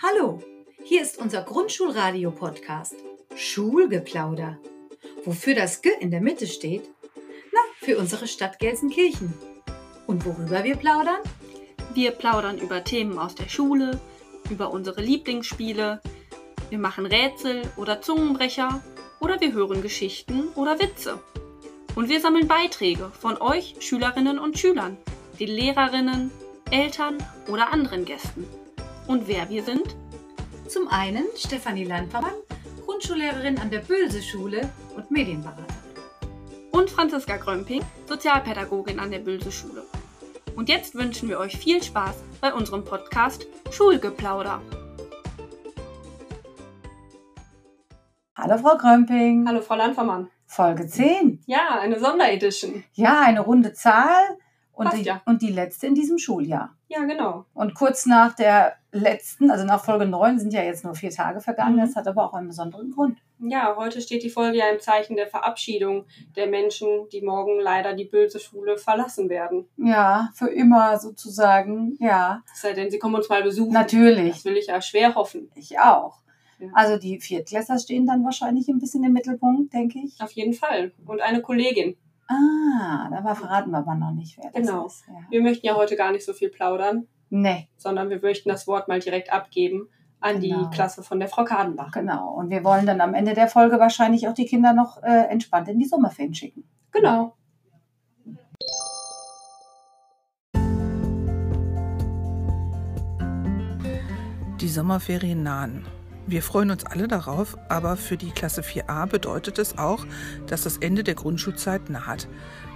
Hallo, hier ist unser Grundschulradio-Podcast Schulgeplauder. Wofür das G in der Mitte steht? Na, für unsere Stadt Gelsenkirchen. Und worüber wir plaudern? Wir plaudern über Themen aus der Schule, über unsere Lieblingsspiele, wir machen Rätsel oder Zungenbrecher oder wir hören Geschichten oder Witze. Und wir sammeln Beiträge von euch Schülerinnen und Schülern, den Lehrerinnen, Eltern oder anderen Gästen. Und wer wir sind? Zum einen Stefanie Landvermann, Grundschullehrerin an der Bülse-Schule und Medienberaterin. Und Franziska Grömping, Sozialpädagogin an der Bülse-Schule. Und jetzt wünschen wir euch viel Spaß bei unserem Podcast Schulgeplauder. Hallo Frau Grömping. Hallo Frau Landvermann. Folge 10. Ja, eine Sonderedition. Ja, eine runde Zahl und, Passt die, ja. und die letzte in diesem Schuljahr. Ja, genau. Und kurz nach der letzten, also nach Folge 9, sind ja jetzt nur vier Tage vergangen. Mhm. Das hat aber auch einen besonderen Grund. Ja, heute steht die Folge ja im Zeichen der Verabschiedung der Menschen, die morgen leider die böse Schule verlassen werden. Ja, für immer sozusagen. Ja, Es sei denn, sie kommen uns mal besuchen. natürlich. Das will ich ja schwer hoffen. Ich auch. Ja. Also die Viertklässler stehen dann wahrscheinlich ein bisschen im Mittelpunkt, denke ich. Auf jeden Fall. Und eine Kollegin. Ah, da verraten wir aber noch nicht, wer das Genau. ist. Ja. Wir möchten ja heute gar nicht so viel plaudern, Nee, sondern wir möchten das Wort mal direkt abgeben an Genau. die Klasse von der Frau Kadenbach. genau. Und wir wollen dann am Ende der Folge wahrscheinlich auch die Kinder noch äh, entspannt in die Sommerferien schicken. Genau. Die Sommerferien nahen. Wir freuen uns alle darauf, aber für die Klasse 4a bedeutet es auch, dass das Ende der Grundschulzeit naht.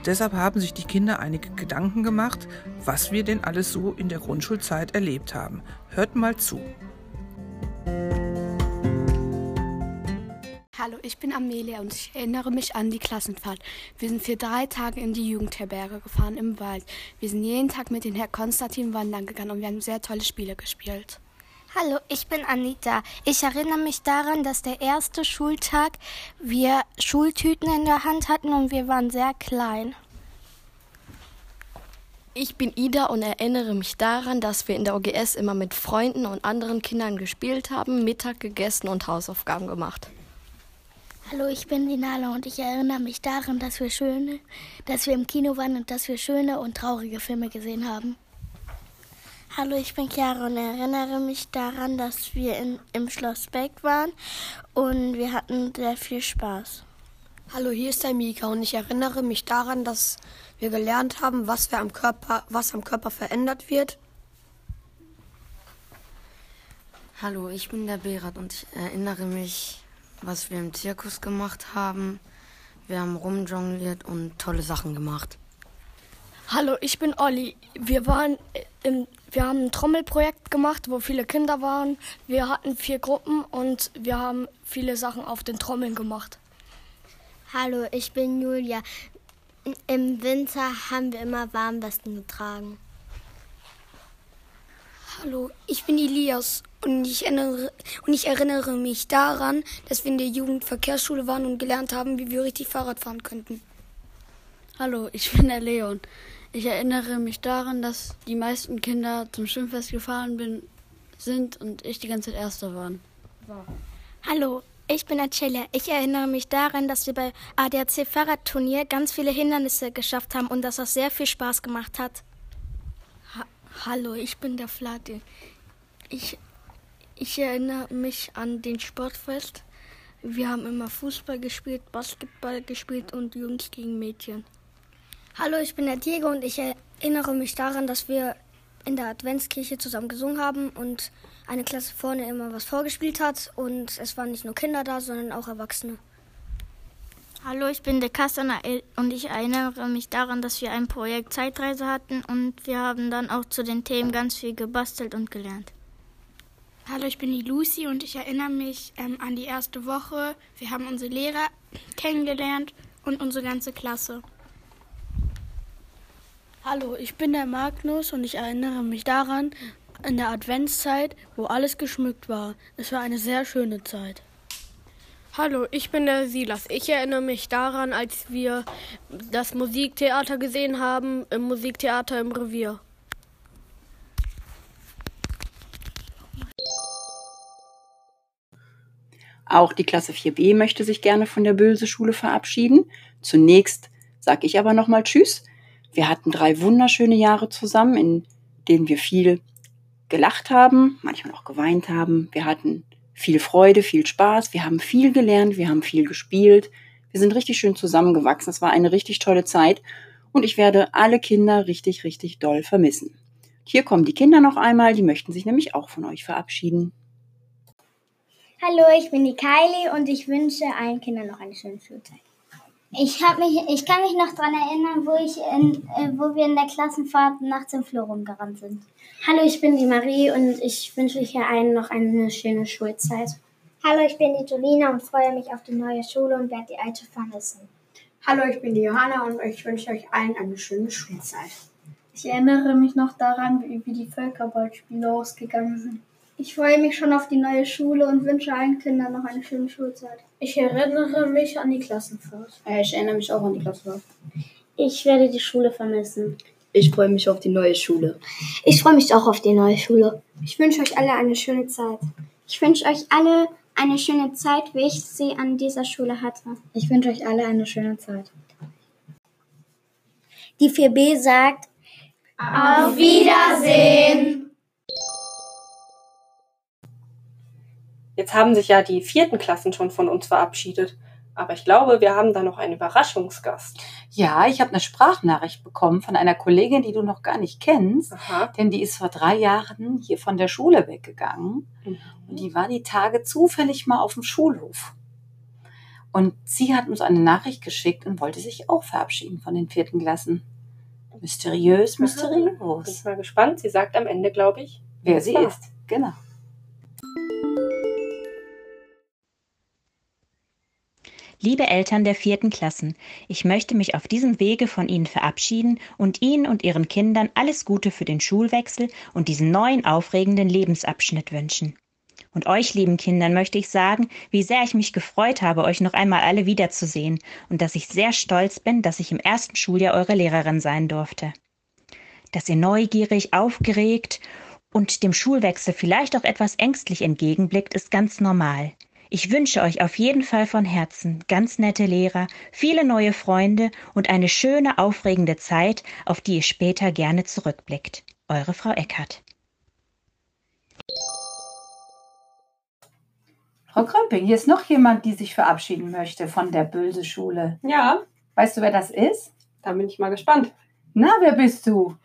Deshalb haben sich die Kinder einige Gedanken gemacht, was wir denn alles so in der Grundschulzeit erlebt haben. Hört mal zu. Hallo, ich bin Amelia und ich erinnere mich an die Klassenfahrt. Wir sind für drei Tage in die Jugendherberge gefahren im Wald. Wir sind jeden Tag mit dem Herr Konstantin wandern gegangen und wir haben sehr tolle Spiele gespielt. Hallo, ich bin Anita. Ich erinnere mich daran, dass der erste Schultag wir Schultüten in der Hand hatten und wir waren sehr klein. Ich bin Ida und erinnere mich daran, dass wir in der OGS immer mit Freunden und anderen Kindern gespielt haben, Mittag gegessen und Hausaufgaben gemacht. Hallo, ich bin Dinala und ich erinnere mich daran, dass wir schöne, dass wir im Kino waren und dass wir schöne und traurige Filme gesehen haben. Hallo, ich bin Chiara und erinnere mich daran, dass wir in, im Schloss Beck waren und wir hatten sehr viel Spaß. Hallo, hier ist der Mika und ich erinnere mich daran, dass wir gelernt haben, was, wir am Körper, was am Körper verändert wird. Hallo, ich bin der Berat und ich erinnere mich, was wir im Zirkus gemacht haben. Wir haben rumjongliert und tolle Sachen gemacht. Hallo, ich bin Olli. Wir waren im, wir haben ein Trommelprojekt gemacht, wo viele Kinder waren. Wir hatten vier Gruppen und wir haben viele Sachen auf den Trommeln gemacht. Hallo, ich bin Julia. Im Winter haben wir immer Warmwesten getragen. Hallo, ich bin Elias und ich, erinnere, und ich erinnere mich daran, dass wir in der Jugendverkehrsschule waren und gelernt haben, wie wir richtig Fahrrad fahren könnten. Hallo, ich bin der Leon. Ich erinnere mich daran, dass die meisten Kinder zum Schwimmfest gefahren bin, sind und ich die ganze Zeit Erster waren. Hallo, ich bin Acelia. Ich erinnere mich daran, dass wir bei ADAC Fahrradturnier ganz viele Hindernisse geschafft haben und dass das sehr viel Spaß gemacht hat. Ha Hallo, ich bin der Flati. Ich, ich erinnere mich an den Sportfest. Wir haben immer Fußball gespielt, Basketball gespielt und Jungs gegen Mädchen. Hallo, ich bin der Diego und ich erinnere mich daran, dass wir in der Adventskirche zusammen gesungen haben und eine Klasse vorne immer was vorgespielt hat und es waren nicht nur Kinder da, sondern auch Erwachsene. Hallo, ich bin der Kastan und ich erinnere mich daran, dass wir ein Projekt Zeitreise hatten und wir haben dann auch zu den Themen ganz viel gebastelt und gelernt. Hallo, ich bin die Lucy und ich erinnere mich ähm, an die erste Woche. Wir haben unsere Lehrer kennengelernt und unsere ganze Klasse. Hallo, ich bin der Magnus und ich erinnere mich daran, in der Adventszeit, wo alles geschmückt war. Es war eine sehr schöne Zeit. Hallo, ich bin der Silas. Ich erinnere mich daran, als wir das Musiktheater gesehen haben, im Musiktheater im Revier. Auch die Klasse 4b möchte sich gerne von der Böse Schule verabschieden. Zunächst sage ich aber nochmal Tschüss. Wir hatten drei wunderschöne Jahre zusammen, in denen wir viel gelacht haben, manchmal auch geweint haben. Wir hatten viel Freude, viel Spaß. Wir haben viel gelernt, wir haben viel gespielt. Wir sind richtig schön zusammengewachsen. Es war eine richtig tolle Zeit und ich werde alle Kinder richtig, richtig doll vermissen. Hier kommen die Kinder noch einmal, die möchten sich nämlich auch von euch verabschieden. Hallo, ich bin die Kylie und ich wünsche allen Kindern noch eine schöne Schulzeit. Ich, mich, ich kann mich noch daran erinnern, wo, ich in, äh, wo wir in der Klassenfahrt nachts im Flur rumgerannt sind. Hallo, ich bin die Marie und ich wünsche hier allen noch eine schöne Schulzeit. Hallo, ich bin die Jolina und freue mich auf die neue Schule und werde die alte vermissen. Hallo, ich bin die Johanna und ich wünsche euch allen eine schöne Schulzeit. Ich erinnere mich noch daran, wie, wie die Völkerballspiele ausgegangen sind. Ich freue mich schon auf die neue Schule und wünsche allen Kindern noch eine schöne Schulzeit. Ich erinnere mich an die Klassenfahrt. Ich erinnere mich auch an die Klassenfahrt. Ich werde die Schule vermissen. Ich freue mich auf die neue Schule. Ich freue mich auch auf die neue Schule. Ich wünsche euch alle eine schöne Zeit. Ich wünsche euch alle eine schöne Zeit, wie ich sie an dieser Schule hatte. Ich wünsche euch alle eine schöne Zeit. Die 4b sagt Auf Wiedersehen. Jetzt haben sich ja die vierten Klassen schon von uns verabschiedet. Aber ich glaube, wir haben da noch einen Überraschungsgast. Ja, ich habe eine Sprachnachricht bekommen von einer Kollegin, die du noch gar nicht kennst. Aha. Denn die ist vor drei Jahren hier von der Schule weggegangen. Mhm. Und die war die Tage zufällig mal auf dem Schulhof. Und sie hat uns eine Nachricht geschickt und wollte sich auch verabschieden von den vierten Klassen. Mysteriös, mysteriös. Bin ich mal gespannt. Sie sagt am Ende, glaube ich, Wer sie war. ist. Genau. Liebe Eltern der vierten Klassen, ich möchte mich auf diesem Wege von Ihnen verabschieden und Ihnen und Ihren Kindern alles Gute für den Schulwechsel und diesen neuen aufregenden Lebensabschnitt wünschen. Und euch, lieben Kindern, möchte ich sagen, wie sehr ich mich gefreut habe, euch noch einmal alle wiederzusehen und dass ich sehr stolz bin, dass ich im ersten Schuljahr eure Lehrerin sein durfte. Dass ihr neugierig, aufgeregt und dem Schulwechsel vielleicht auch etwas ängstlich entgegenblickt, ist ganz normal. Ich wünsche euch auf jeden Fall von Herzen ganz nette Lehrer, viele neue Freunde und eine schöne, aufregende Zeit, auf die ihr später gerne zurückblickt. Eure Frau Eckert. Frau Krömping, hier ist noch jemand, die sich verabschieden möchte von der Böse Schule. Ja. Weißt du, wer das ist? Da bin ich mal gespannt. Na, wer bist du?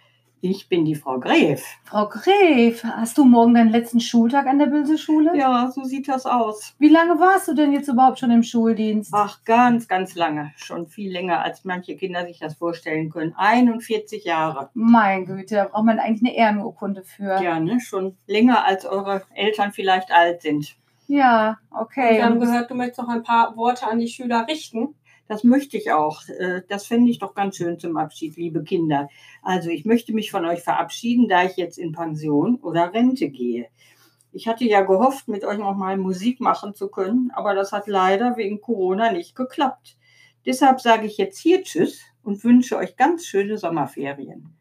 Ich bin die Frau Gref. Frau Gref, hast du morgen deinen letzten Schultag an der Böse Schule? Ja, so sieht das aus. Wie lange warst du denn jetzt überhaupt schon im Schuldienst? Ach, ganz, ganz lange. Schon viel länger, als manche Kinder sich das vorstellen können. 41 Jahre. Mein Güte, da braucht man eigentlich eine Ehrenurkunde für. Ja, ne? Schon länger, als eure Eltern vielleicht alt sind. Ja, okay. Wir haben gehört, du möchtest noch ein paar Worte an die Schüler richten. Das möchte ich auch. Äh, Das fände ich doch ganz schön zum Abschied, liebe Kinder. Also ich möchte mich von euch verabschieden, da ich jetzt in Pension oder Rente gehe. Ich hatte ja gehofft, mit euch noch mal Musik machen zu können, aber das hat leider wegen Corona nicht geklappt. Deshalb sage ich jetzt hier Tschüss und wünsche euch ganz schöne Sommerferien.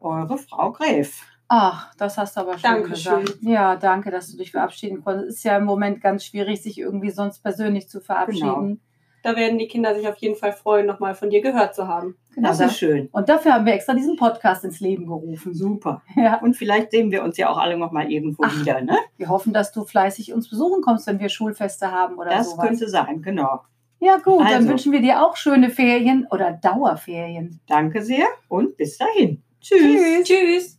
Eure Frau Gräf. Ach, das hast du aber schön Dankeschön. gesagt. Ja, danke, dass du dich verabschieden konntest. Ist ja im Moment ganz schwierig, sich irgendwie sonst persönlich zu verabschieden. Da werden die Kinder sich auf jeden Fall freuen, nochmal von dir gehört zu haben. Genau, Das da- ist schön. Und dafür haben wir extra diesen Podcast ins Leben gerufen. Super. Ja. Und vielleicht sehen wir uns ja auch alle noch mal irgendwo Ach, wieder, ne? Wir hoffen, dass du fleißig uns besuchen kommst, wenn wir Schulfeste haben oder Das sowas. könnte sein, genau. Ja, gut, dann Also. wünschen wir dir auch schöne Ferien oder Dauerferien. Danke sehr und bis dahin. Tschüss. Tschüss.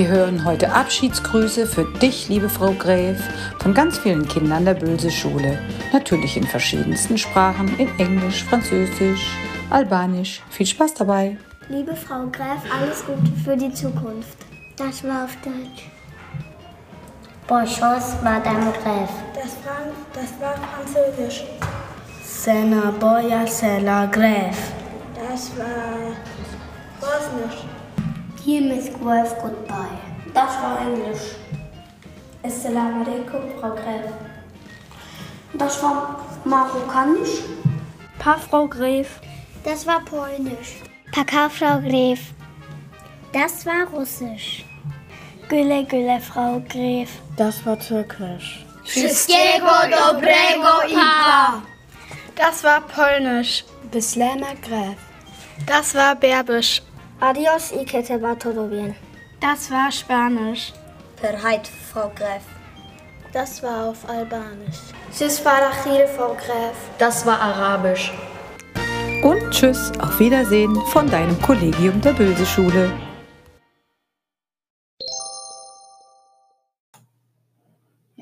Wir hören heute Abschiedsgrüße für dich, liebe Frau Gräf, von ganz vielen Kindern der Böse Schule. Natürlich in verschiedensten Sprachen, in Englisch, Französisch, Albanisch. Viel Spaß dabei. Liebe Frau Gräf, alles Gute für die Zukunft. Das war auf Deutsch. Bonchance, Madame Gräf. Das war, das war Französisch. Sena boya c'est la grève. Das war Bosnisch. Hier Miss Gräf, goodbye. Das war Englisch. Assalamu alaikum, Frau Gräf. Das war Marokkanisch. Pa Frau Gräf. Das war Polnisch. Paka, Frau Gräf. Das war Russisch. Gülle, Gülle, Frau Gräf. Das war Türkisch. Wszystkiego dobrego i pa. Das war Polnisch. Bislema Gräf. Das war Berbisch. Adios y que te va todo bien. Das war Spanisch. Perheit, Frau Gräf. Das war auf Albanisch. Sisfarachil, Frau Gräf. Das war Arabisch. Und tschüss, auf Wiedersehen von deinem Kollegium der Bülse-Schule.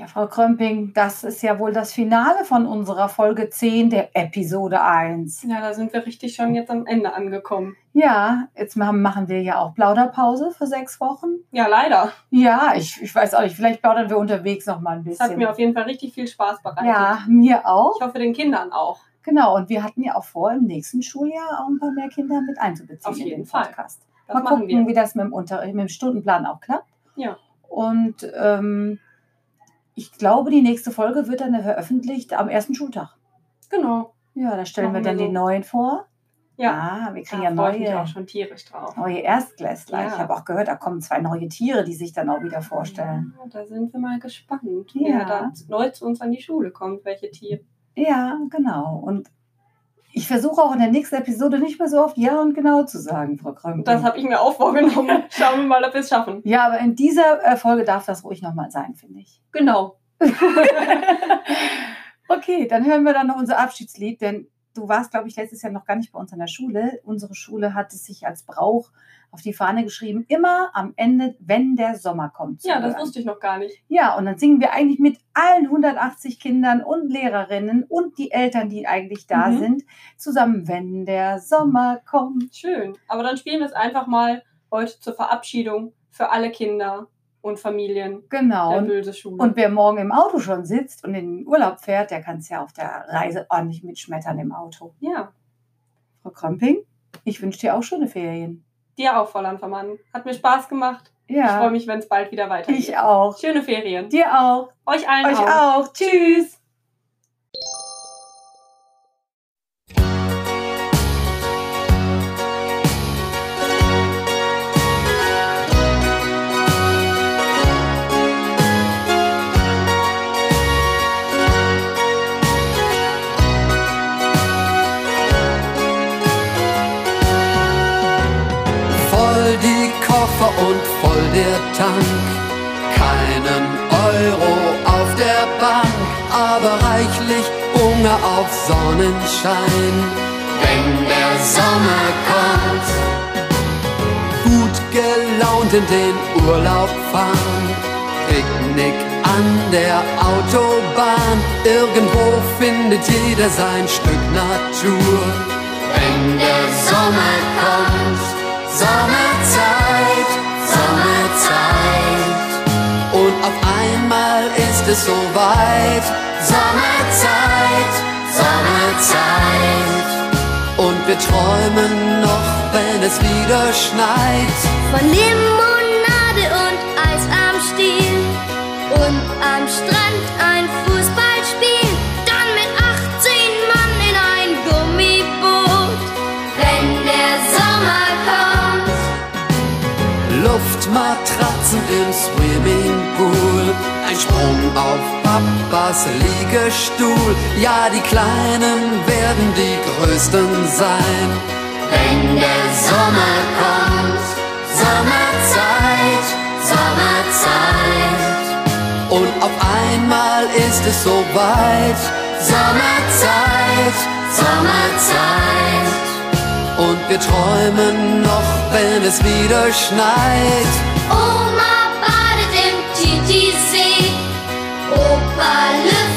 Frau Krömping, das ist ja wohl das Finale von unserer Folge 10 der Episode 1. Ja, da sind wir richtig schon jetzt am Ende angekommen. Ja, jetzt machen wir ja auch Plauderpause für sechs Wochen. Ja, leider. Ja, ich, ich weiß auch nicht, vielleicht plaudern wir unterwegs noch mal ein Es bisschen. hat mir auf jeden Fall richtig viel Spaß bereitet. ja, mir auch. Ich hoffe, den Kindern auch. Genau, und wir hatten ja auch vor, im nächsten Schuljahr auch ein paar mehr Kinder mit einzubeziehen Auf in jeden den Fall. Podcast. Das Mal gucken, wir. wie das mit dem, Unterricht, mit dem Stundenplan auch klappt. Ja. Und ähm, ich glaube, die nächste Folge wird dann veröffentlicht am ersten Schultag. Genau. Ja, da stellen Machen wir dann wir die neuen vor. Ja. Ah, wir kriegen Da ja freue ich mich neue, auch schon tierisch drauf. neue Erstklässler. Ja. Ich habe auch gehört, da kommen zwei neue Tiere, die sich dann auch wieder vorstellen. Ja, da sind wir mal gespannt, Ja. wer da neu zu uns an die Schule kommt, welche Tiere. Ja, genau. Und ich versuche auch in der nächsten Episode nicht mehr so oft Ja und Genau zu sagen, Frau Krömping. Das habe ich mir auch vorgenommen. Schauen wir mal, ob wir es schaffen. Ja, aber in dieser äh, Folge darf das ruhig nochmal sein, finde ich. Genau. Okay, dann hören wir dann noch unser Abschiedslied, denn du warst, glaube ich, letztes Jahr noch gar nicht bei uns an der Schule. Unsere Schule hat es sich als Brauch auf die Fahne geschrieben, immer am Ende, wenn der Sommer kommt. Ja, das hören. wusste ich noch gar nicht. Ja, und dann singen wir eigentlich mit allen 180 Kindern und Lehrerinnen und die Eltern, die eigentlich da Mhm. sind, zusammen, wenn der Sommer kommt. Schön. Aber dann spielen wir es einfach mal heute zur Verabschiedung für alle Kinder und Familien Genau. der Und, Böse Schule. und wer morgen im Auto schon sitzt und in den Urlaub fährt, der kann es ja auf der Reise ordentlich mitschmettern im Auto. ja, Frau Krömping, ich wünsche dir auch schöne Ferien. dir auch, Frau Landvermann. Hat mir Spaß gemacht. Ja. Ich freue mich, wenn es bald wieder weitergeht. Ich auch. Schöne Ferien. Dir auch. Euch allen Euch auch. auch. Tschüss. Reichlich Hunger auf Sonnenschein. Wenn der Sommer kommt, gut gelaunt in den Urlaub fahren. Picknick an der Autobahn, irgendwo findet jeder sein Stück Natur. Wenn der Sommer kommt, Sommerzeit, Sommerzeit. Und auf einmal ist es soweit, Sommerzeit, träumen noch, wenn es wieder schneit. Von Limonade und Eis am Stiel und am Strand ein Fußballspiel. Dann mit 18 Mann in ein Gummiboot. Wenn der Sommer kommt, Luftmatratzen im Swimmingpool. Ein Sprung auf Papas Liegestuhl. Ja, die Kleinen werden die Größten sein. Wenn der Sommer kommt, Sommerzeit, Sommerzeit. Und auf einmal ist es soweit. Sommerzeit, Sommerzeit. Und wir träumen noch, wenn es wieder schneit. Oma badet im Titisee. Opa lüftet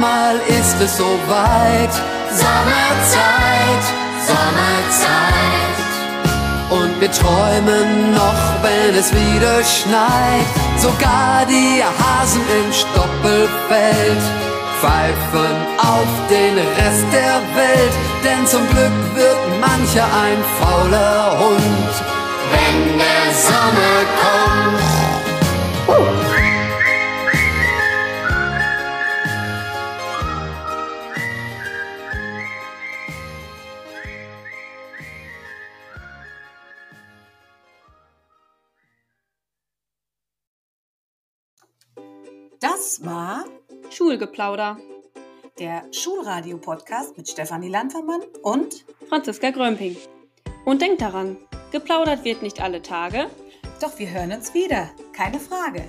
einmal ist es soweit. Sommerzeit, Sommerzeit. Und wir träumen noch, wenn es wieder schneit. Sogar die Hasen im Stoppelfeld pfeifen auf den Rest der Welt. Denn zum Glück wird mancher ein fauler Hund, wenn der Sommer kommt. Das war Schulgeplauder. Der Schulradio-Podcast mit Stefanie Landvermann und Franziska Grömping. Und denkt daran, geplaudert wird nicht alle Tage. Doch wir hören uns wieder, keine Frage.